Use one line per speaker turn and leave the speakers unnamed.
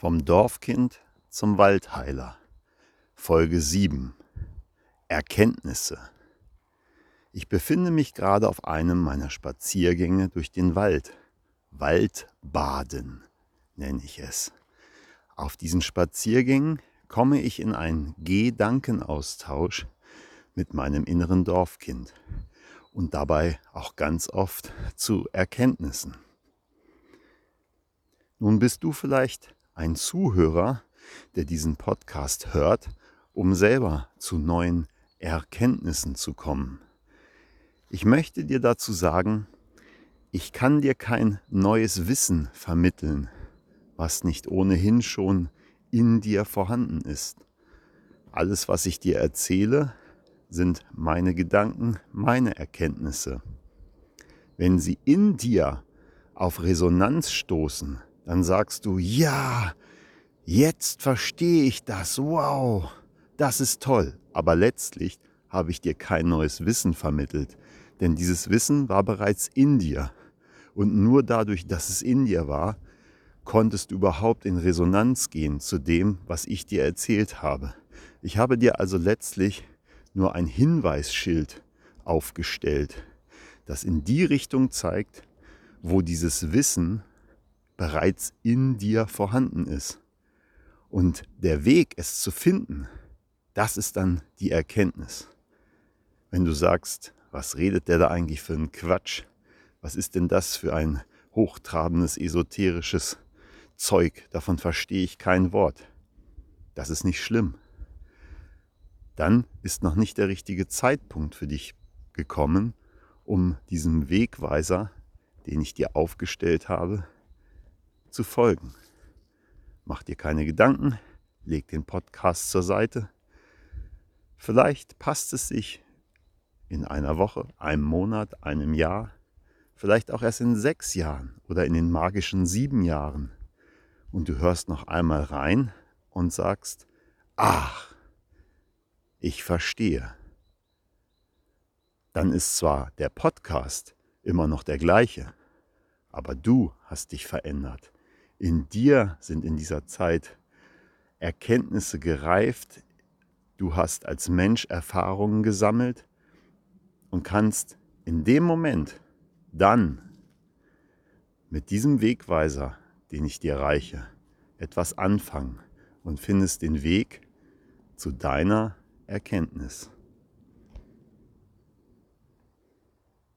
Vom Dorfkind zum Waldheiler. Folge 7. Erkenntnisse. Ich befinde mich gerade auf einem meiner Spaziergänge durch den Wald. Waldbaden nenne ich es. Auf diesen Spaziergängen komme ich in einen Gedankenaustausch mit meinem inneren Dorfkind und dabei auch ganz oft zu Erkenntnissen. Nun bist du vielleicht ein Zuhörer, der diesen Podcast hört, um selber zu neuen Erkenntnissen zu kommen. Ich möchte dir dazu sagen, ich kann dir kein neues Wissen vermitteln, was nicht ohnehin schon in dir vorhanden ist. Alles, was ich dir erzähle, sind meine Gedanken, meine Erkenntnisse. Wenn sie in dir auf Resonanz stoßen, dann sagst du, ja, jetzt verstehe ich das, wow, das ist toll. Aber letztlich habe ich dir kein neues Wissen vermittelt, denn dieses Wissen war bereits in dir. Und nur dadurch, dass es in dir war, konntest du überhaupt in Resonanz gehen zu dem, was ich dir erzählt habe. Ich habe dir also letztlich nur ein Hinweisschild aufgestellt, das in die Richtung zeigt, wo dieses Wissen bereits in dir vorhanden ist. Und der Weg, es zu finden, das ist dann die Erkenntnis. Wenn du sagst, was redet der da eigentlich für einen Quatsch? Was ist denn das für ein hochtrabendes, esoterisches Zeug? Davon verstehe ich kein Wort. Das ist nicht schlimm. Dann ist noch nicht der richtige Zeitpunkt für dich gekommen, um diesem Wegweiser, den ich dir aufgestellt habe, zu folgen. Mach dir keine Gedanken, leg den Podcast zur Seite. Vielleicht passt es sich in einer Woche, einem Monat, einem Jahr, vielleicht auch erst in sechs Jahren oder in den magischen sieben Jahren. Und du hörst noch einmal rein und sagst, ach, ich verstehe. Dann ist zwar der Podcast immer noch der gleiche, aber du hast dich verändert in dir sind in dieser Zeit Erkenntnisse gereift, du hast als Mensch Erfahrungen gesammelt und kannst in dem Moment dann mit diesem Wegweiser, den ich dir reiche, etwas anfangen und findest den Weg zu deiner Erkenntnis.